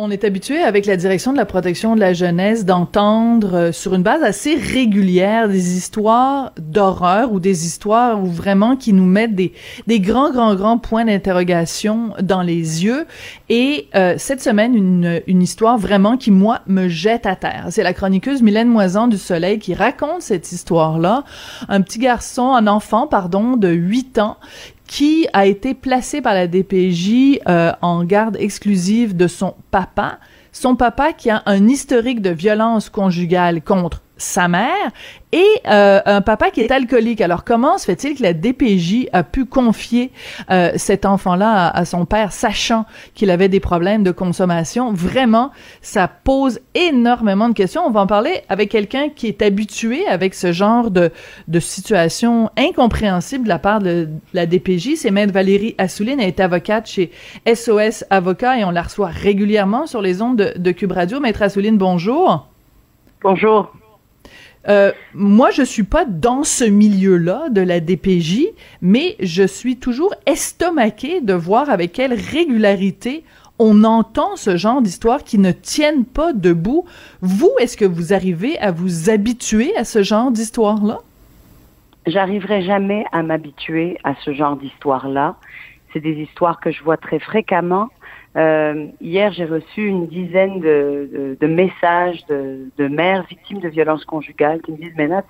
on est habitué avec la direction de la protection de la jeunesse d'entendre euh, sur une base assez régulière des histoires d'horreur ou des histoires où vraiment qui nous mettent des, des grands, grands, grands points d'interrogation dans les yeux. Et euh, cette semaine, une, une histoire vraiment qui, moi, me jette à terre. C'est la chroniqueuse Mylène Moisan du Soleil qui raconte cette histoire-là. Un petit garçon, un enfant, pardon, de 8 ans qui a été placé par la DPJ euh, en garde exclusive de son papa. Son papa qui a un historique de violence conjugale contre sa mère et euh, un papa qui est alcoolique. Alors comment se fait-il que la DPJ a pu confier euh, cet enfant-là à, son père, sachant qu'il avait des problèmes de consommation? Vraiment, ça pose énormément de questions. On va en parler avec quelqu'un qui est habitué avec ce genre de, de situation incompréhensible de la part de, la DPJ. C'est Maître Valérie Assouline, elle est avocate chez SOS Avocat et on la reçoit régulièrement sur les ondes de, de Cube Radio. Maître Assouline, bonjour. Bonjour. Euh, moi, je suis pas dans ce milieu-là de la DPJ, mais je suis toujours estomaquée de voir avec quelle régularité on entend ce genre d'histoires qui ne tiennent pas debout. Vous, est-ce que vous arrivez à vous habituer à ce genre d'histoire-là? J'arriverai jamais à m'habituer à ce genre d'histoire-là. C'est des histoires que je vois très fréquemment euh, hier, j'ai reçu une dizaine de, de, messages de, de, mères victimes de violences conjugales qui me disent, Ménat,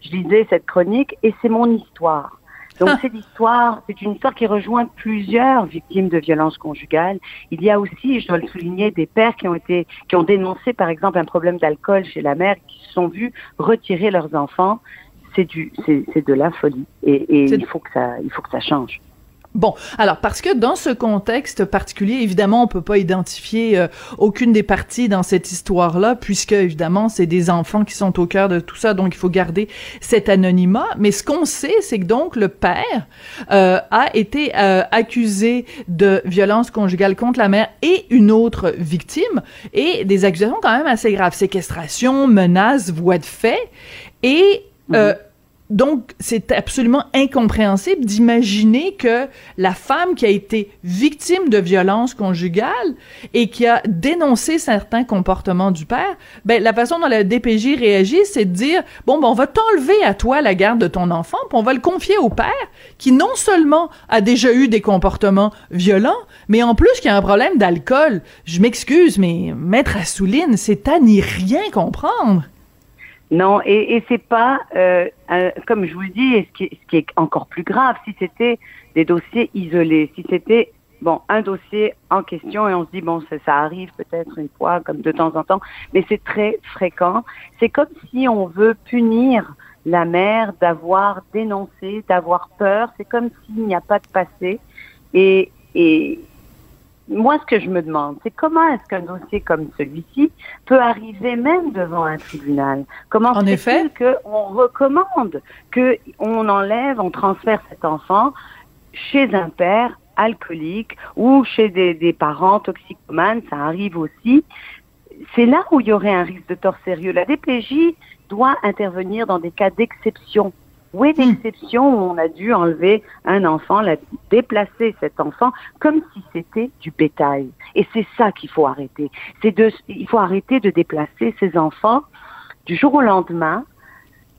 je lisais cette chronique et c'est mon histoire. Donc ah. c'est l'histoire, c'est une histoire qui rejoint plusieurs victimes de violences conjugales. Il y a aussi, je dois le souligner, des pères qui ont été, qui ont dénoncé par exemple un problème d'alcool chez la mère, qui se sont vus retirer leurs enfants. C'est du, c'est de la folie et, et il faut que ça, il faut que ça change. Bon, alors parce que dans ce contexte particulier, évidemment, on peut pas identifier euh, aucune des parties dans cette histoire-là, puisque évidemment, c'est des enfants qui sont au cœur de tout ça, donc il faut garder cet anonymat. Mais ce qu'on sait, c'est que donc le père euh, a été euh, accusé de violence conjugale contre la mère et une autre victime, et des accusations quand même assez graves, séquestration, menaces, voies de fait, et mhm. Donc, c'est absolument incompréhensible d'imaginer que la femme qui a été victime de violences conjugales et qui a dénoncé certains comportements du père, ben, la façon dont la DPJ réagit, c'est de dire, bon, ben, on va t'enlever à toi la garde de ton enfant, puis on va le confier au père, qui non seulement a déjà eu des comportements violents, mais en plus qui a un problème d'alcool. Je m'excuse, mais Maître Assouline, c'est à n'y rien comprendre. Non, et, et c'est pas, euh, comme je vous le dis, ce qui, ce qui est encore plus grave, si c'était des dossiers isolés, si c'était bon un dossier en question et on se dit bon ça, ça arrive peut-être une fois comme de temps en temps, mais c'est très fréquent. C'est comme si on veut punir la mère d'avoir dénoncé, d'avoir peur. C'est comme s'il n'y a pas de passé et et moi, ce que je me demande, c'est comment est-ce qu'un dossier comme celui-ci peut arriver même devant un tribunal? Comment en effet qu'on recommande qu'on enlève, on transfère cet enfant chez un père alcoolique ou chez des, des parents toxicomanes, ça arrive aussi. C'est là où il y aurait un risque de tort sérieux. La DPJ doit intervenir dans des cas d'exception oui, hmm. d'exception où on a dû enlever un enfant, la, déplacer cet enfant comme si c'était du bétail. Et c'est ça qu'il faut arrêter. C'est de, il faut arrêter de déplacer ces enfants du jour au lendemain,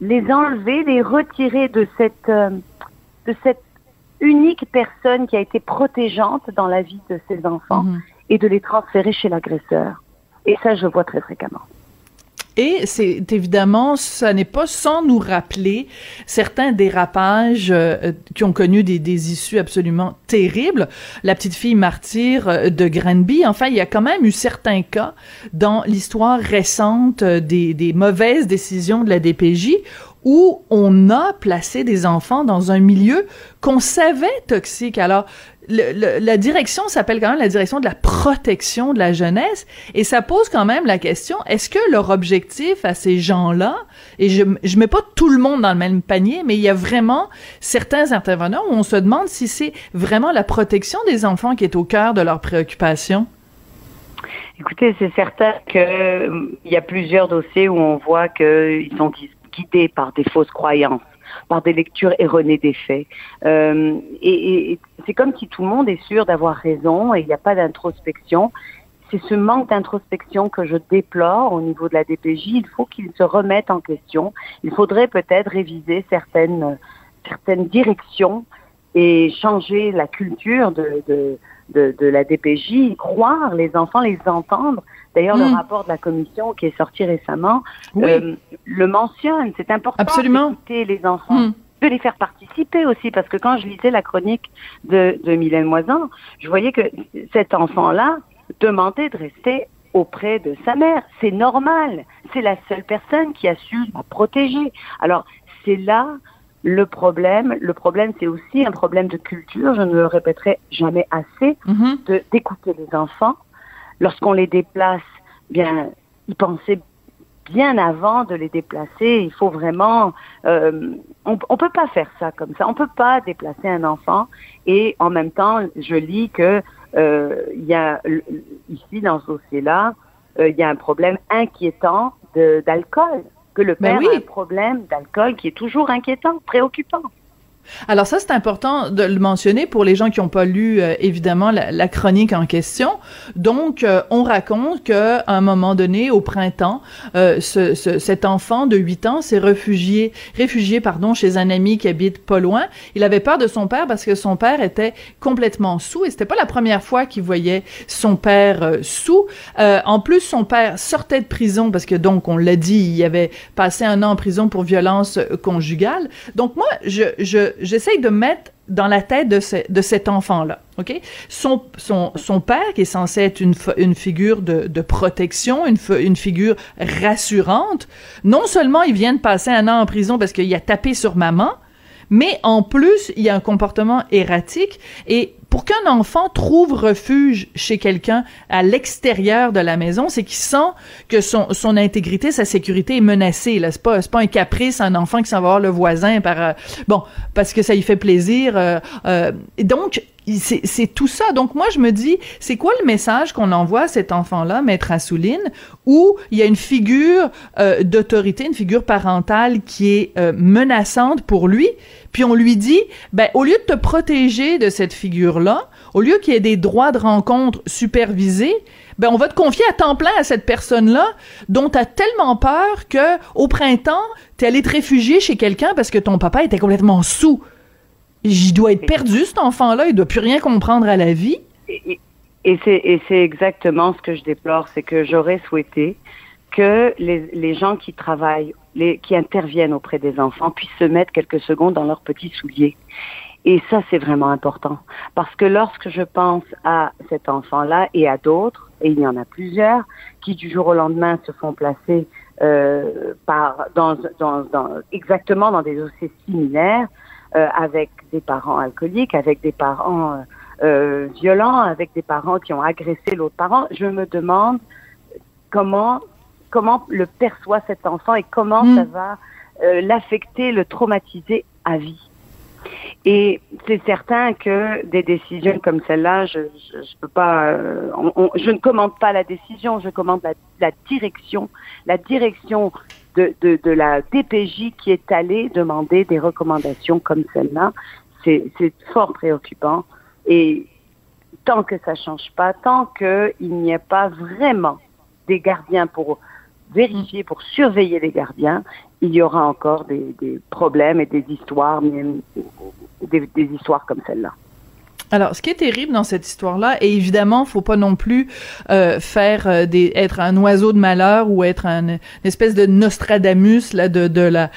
les enlever, les retirer de cette, euh, de cette unique personne qui a été protégeante dans la vie de ces enfants hmm. et de les transférer chez l'agresseur. Et ça, je le vois très fréquemment. Et c'est évidemment, ça n'est pas sans nous rappeler certains dérapages euh, qui ont connu des, des, issues absolument terribles. La petite fille martyre euh, de Granby. Enfin, il y a quand même eu certains cas dans l'histoire récente euh, des, des mauvaises décisions de la DPJ où on a placé des enfants dans un milieu qu'on savait toxique. Alors, la direction s'appelle quand même la direction de la protection de la jeunesse et ça pose quand même la question est-ce que leur objectif à ces gens-là et je je mets pas tout le monde dans le même panier mais il y a vraiment certains intervenants où on se demande si c'est vraiment la protection des enfants qui est au cœur de leurs préoccupations. Écoutez, c'est certain qu'il euh, y a plusieurs dossiers où on voit qu'ils sont par des fausses croyances, par des lectures erronées des faits. Euh, et, c'est comme si tout le monde est sûr d'avoir raison et il n'y a pas d'introspection. c'est ce manque d'introspection que je déplore au niveau de la DPJ. Il faut qu'ils se remettent en question. Il faudrait peut-être réviser certaines, certaines directions et changer la culture de, de, de la DPJ, croire les enfants, les entendre. D'ailleurs, le Mm. rapport de la commission qui est sorti récemment euh, le mentionne. C'est important d'écouter les enfants Hmm. de les faire participer aussi, parce que quand je lisais la chronique de, de Mylène Moisan, je voyais que cet enfant-là demandait de rester auprès de sa mère. C'est normal. C'est la seule personne qui a su la protéger. Alors, c'est là le problème. Le problème, c'est aussi un problème de culture. Je ne le répéterai jamais assez de- d'écouter les enfants. Lorsqu'on les déplace, bien, y penser bien avant de les déplacer. Il faut vraiment, euh, on, on peut pas faire ça comme ça. On peut pas déplacer un enfant et en même temps, je lis que euh, il y a ici dans ce dossier-là, euh, il y a un problème inquiétant d'alcool. Que le Ben père oui. a un problème d'alcool qui est toujours inquiétant, préoccupant. Alors ça, c'est important de le mentionner pour les gens qui n'ont pas lu, euh, évidemment, la, chronique en question. Donc, euh, on raconte qu'à un moment donné, au printemps, euh, ce, ce- cet enfant de 8 ans s'est réfugié, réfugié pardon, chez un ami qui habite pas loin. Il avait peur de son père parce que son père était complètement sous et c'était pas la première fois qu'il voyait son père sous. En plus, son père sortait de prison parce que donc, on l'a dit, il avait passé un an en prison pour violence conjugale. Donc moi, je, je, j'essaye de mettre dans la tête de, ce- de cet enfant-là, ok? Son, père, qui est censé être une, figure de, protection, une figure rassurante, non seulement il vient de passer un an en prison parce qu'il a tapé sur maman, mais en plus, il y a un comportement erratique et pour qu'un enfant trouve refuge chez quelqu'un à l'extérieur de la maison, c'est qu'il sent que son, intégrité, sa sécurité est menacée. C'est pas, pas un caprice, un enfant qui s'en va voir le voisin par, euh, bon, parce que ça lui fait plaisir. euh, euh, et donc, c'est tout ça. Donc moi, je me dis, c'est quoi le message qu'on envoie à cet enfant-là, maître Assouline, où il y a une figure d'autorité, une figure parentale qui est menaçante pour lui, puis on lui dit, ben au lieu de te protéger de cette figure-là, au lieu qu'il y ait des droits de rencontre supervisés, ben on va te confier à temps plein à cette personne-là dont tu as tellement peur que au printemps, tu es allé te réfugier chez quelqu'un parce que ton papa était complètement sous. Il doit être perdu, cet enfant-là. Il doit plus rien comprendre à la vie. Et, et c'est exactement ce que je déplore, c'est que j'aurais souhaité que les, les gens qui travaillent, les, qui interviennent auprès des enfants puissent se mettre quelques secondes dans leurs petits souliers. Et ça, c'est vraiment important. Parce que lorsque je pense à cet enfant-là et à d'autres, et il y en a plusieurs, qui du jour au lendemain se font placer euh, par, dans, dans, dans, exactement dans des dossiers similaires, euh, avec des parents alcooliques, avec des parents euh, euh, violents, avec des parents qui ont agressé l'autre parent, je me demande comment comment le perçoit cet enfant et comment Mm. ça va euh, l'affecter, le traumatiser à vie. Et c'est certain que des décisions comme celle-là, je je, je peux pas, euh, on- on- je ne commande pas la décision, je commande la, la direction, la direction de, de, de la DPJ qui est allée demander des recommandations comme celle-là. C'est c'est fort préoccupant. Et tant que ça change pas, tant qu'il n'y a pas vraiment des gardiens pour vérifier, pour surveiller les gardiens, il y aura encore des, problèmes et des histoires, même, des, des histoires comme celle-là. Alors, ce qui est terrible dans cette histoire-là, et évidemment, faut pas non plus euh, faire euh, être un oiseau de malheur ou être un, une espèce de Nostradamus là de, la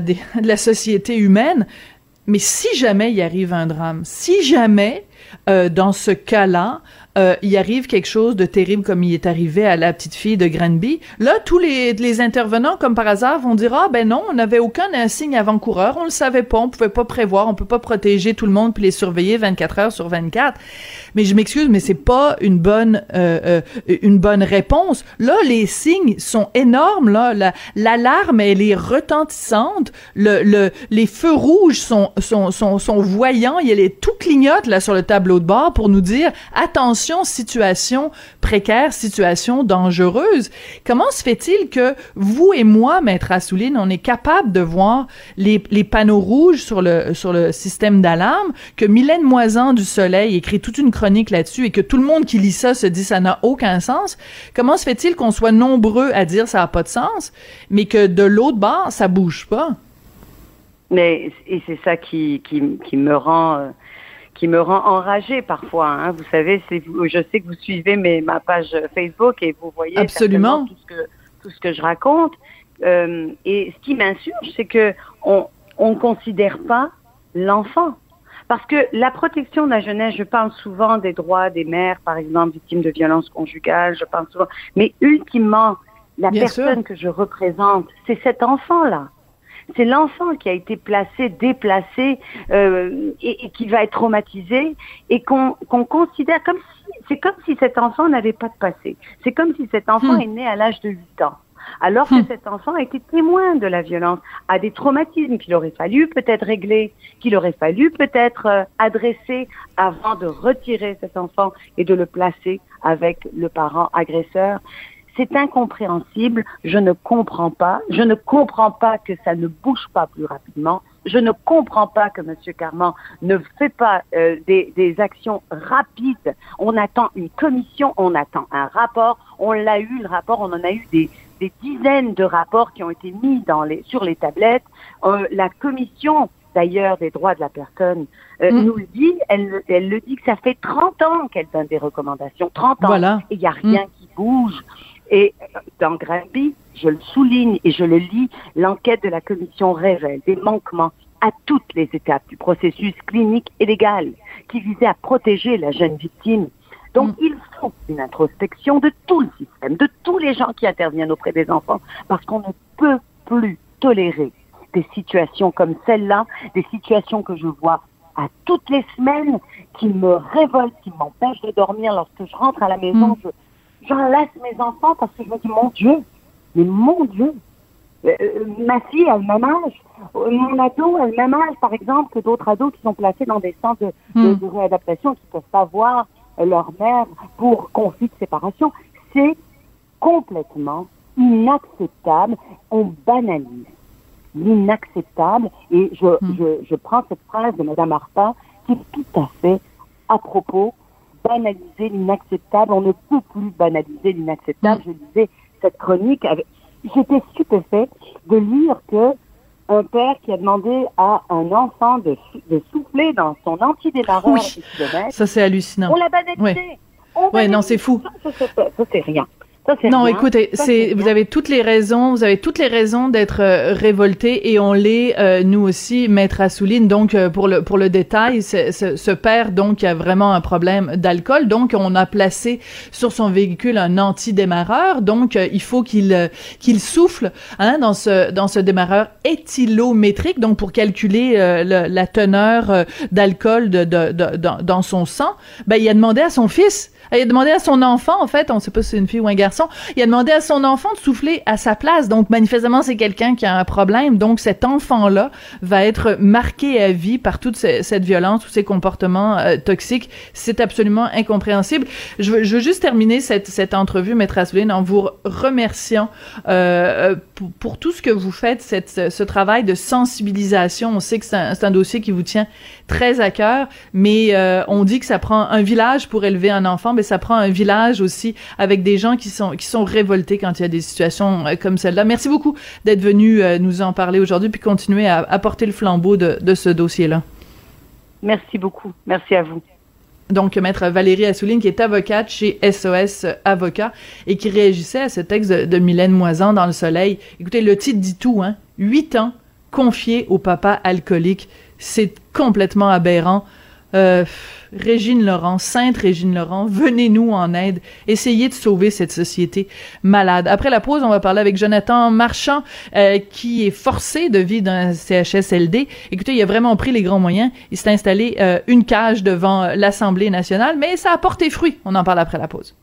de la société humaine. Mais si jamais il arrive un drame, si jamais euh, dans ce cas-là, euh, il arrive quelque chose de terrible comme il est arrivé à la petite fille de Granby, là, tous les, intervenants, comme par hasard, vont dire ah ben non, on n'avait aucun insigne avant-coureur, on le savait pas, on pouvait pas prévoir, on peut pas protéger tout le monde puis les surveiller 24 heures sur 24. Mais je m'excuse, mais c'est pas une bonne euh, une bonne réponse. Là, les signes sont énormes. Là, La- l'alarme elle est retentissante. Le, le les feux rouges sont sont sont, voyants. Il y tout clignote là sur le tableau de bord pour nous dire attention situation précaire, situation dangereuse. Comment se fait-il que vous et moi, maître Assouline, on est capable de voir les, panneaux rouges sur le sur le système d'alarme, que Mylène Moisan du Soleil écrit toute une chronique là-dessus et que tout le monde qui lit ça se dit ça n'a aucun sens? Comment se fait-il qu'on soit nombreux à dire ça n'a pas de sens, mais que de l'autre bord ça bouge pas? Mais et c'est ça qui, qui, qui me rend euh, qui me rend enragée parfois. Hein. Vous savez, je sais que vous suivez mes, ma page Facebook et vous voyez absolument tout ce que tout ce que je raconte. Euh, et ce qui m'insurge, c'est que on on considère pas l'enfant. Parce que la protection de la jeunesse, je parle souvent des droits des mères, par exemple, victimes de violences conjugales, je parle souvent, mais ultimement, la personne que je représente, c'est cet enfant-là. C'est l'enfant qui a été placé, déplacé euh, et, qui va être traumatisé et qu'on considère comme si c'est comme si cet enfant n'avait pas de passé. C'est comme si cet enfant hmm. est né à l'âge de 8 ans. Alors que hmm. cet enfant a été témoin de la violence, a des traumatismes qu'il aurait fallu peut-être régler, qu'il aurait fallu peut-être euh, adresser avant de retirer cet enfant et de le placer avec le parent agresseur. C'est incompréhensible. Je ne comprends pas. Je ne comprends pas que ça ne bouge pas plus rapidement. Je ne comprends pas que M. Carman ne fait pas euh, des, des, actions rapides. On attend une commission, on attend un rapport. On l'a eu, le rapport, on en a eu des, des dizaines de rapports qui ont été mis dans les, sur les tablettes. Euh, la commission d'ailleurs des droits de la personne euh, mm. nous le dit, elle, elle le dit que ça fait 30 ans qu'elle donne des recommandations, 30 ans, voilà. et il n'y a rien mm. qui bouge. Et dans Grimby, je le souligne et je le lis, l'enquête de la commission révèle des manquements à toutes les étapes du processus clinique et légal qui visait à protéger la jeune victime. Donc mm. il faut une introspection de tout le système, de tous les gens qui interviennent auprès des enfants, parce qu'on ne peut plus tolérer des situations comme celle-là, des situations que je vois à toutes les semaines, qui me révoltent, qui m'empêchent de dormir lorsque je rentre à la maison. Mm j'enlace mes enfants parce que je me dis, mon Dieu, mais mon Dieu, euh, euh, ma fille a le même âge, euh, mon ado a le même âge, par exemple, que d'autres ados qui sont placés dans des centres de, de, hmm. réadaptation qui ne peuvent pas voir leur mère pour conflit de séparation. C'est complètement inacceptable. On banalise l'inacceptable et je, hmm. je, je prends cette phrase de Mme Arpa qui est tout à fait à propos banaliser l'inacceptable. On ne peut plus banaliser l'inacceptable. Mm. Je disais cette chronique. J'étais stupéfait de lire que un père qui a demandé à un enfant de, de souffler dans son antidémarreur oui. Ça, c'est hallucinant. On l'a banalisé. Ouais, non, c'est fou. Ça, ça c'est rien non, écoutez, c'est vous avez toutes les raisons, vous avez toutes les raisons d'être euh, révolté et on l'est euh, nous aussi, maître Assouline. Donc euh, pour le pour le détail, ce père donc a vraiment un problème d'alcool, donc on a placé sur son véhicule un anti-démarreur. Donc il faut qu'il qu'il souffle hein, dans ce dans ce démarreur éthylométrique, donc pour calculer la teneur d'alcool de, de, de, dans son sang. Ben il a demandé à son fils il a demandé à son enfant, en fait, on ne sait pas si c'est une fille ou un garçon, il a demandé à son enfant de souffler à sa place. Donc, manifestement, c'est quelqu'un qui a un problème. Donc, cet enfant-là va être marqué à vie par toute cette violence, tous ces comportements euh, toxiques. C'est absolument incompréhensible. Je veux, juste terminer cette, cette entrevue, Maître Assouline, en vous remerciant euh, euh, pour, tout ce que vous faites, cette, ce travail de sensibilisation. On sait que c'est un, dossier qui vous tient très à cœur, mais on dit que ça prend un village pour élever un enfant, mais ça prend un village aussi avec des gens qui sont qui sont révoltés quand il y a des situations euh, comme celle-là. Merci beaucoup d'être venu euh, nous en parler aujourd'hui puis continuer à, à porter le flambeau de, de ce dossier-là. Merci beaucoup. Merci à vous. Donc, maître Valérie Assouline, qui est avocate chez SOS Avocat et qui réagissait à ce texte de, de Mylène Moisan dans Le Soleil. Écoutez, le titre dit tout, hein. Huit ans confiés au papa alcoolique. C'est complètement aberrant. Euh, Régine Laurent, Sainte Régine Laurent, venez-nous en aide. Essayez de sauver cette société malade. Après la pause, on va parler avec Jonathan Marchand, euh, qui est forcé de vivre dans un CHSLD. Écoutez, il a vraiment pris les grands moyens. Il s'est installé euh, une cage devant l'Assemblée nationale, mais ça a porté fruit. On en parle après la pause.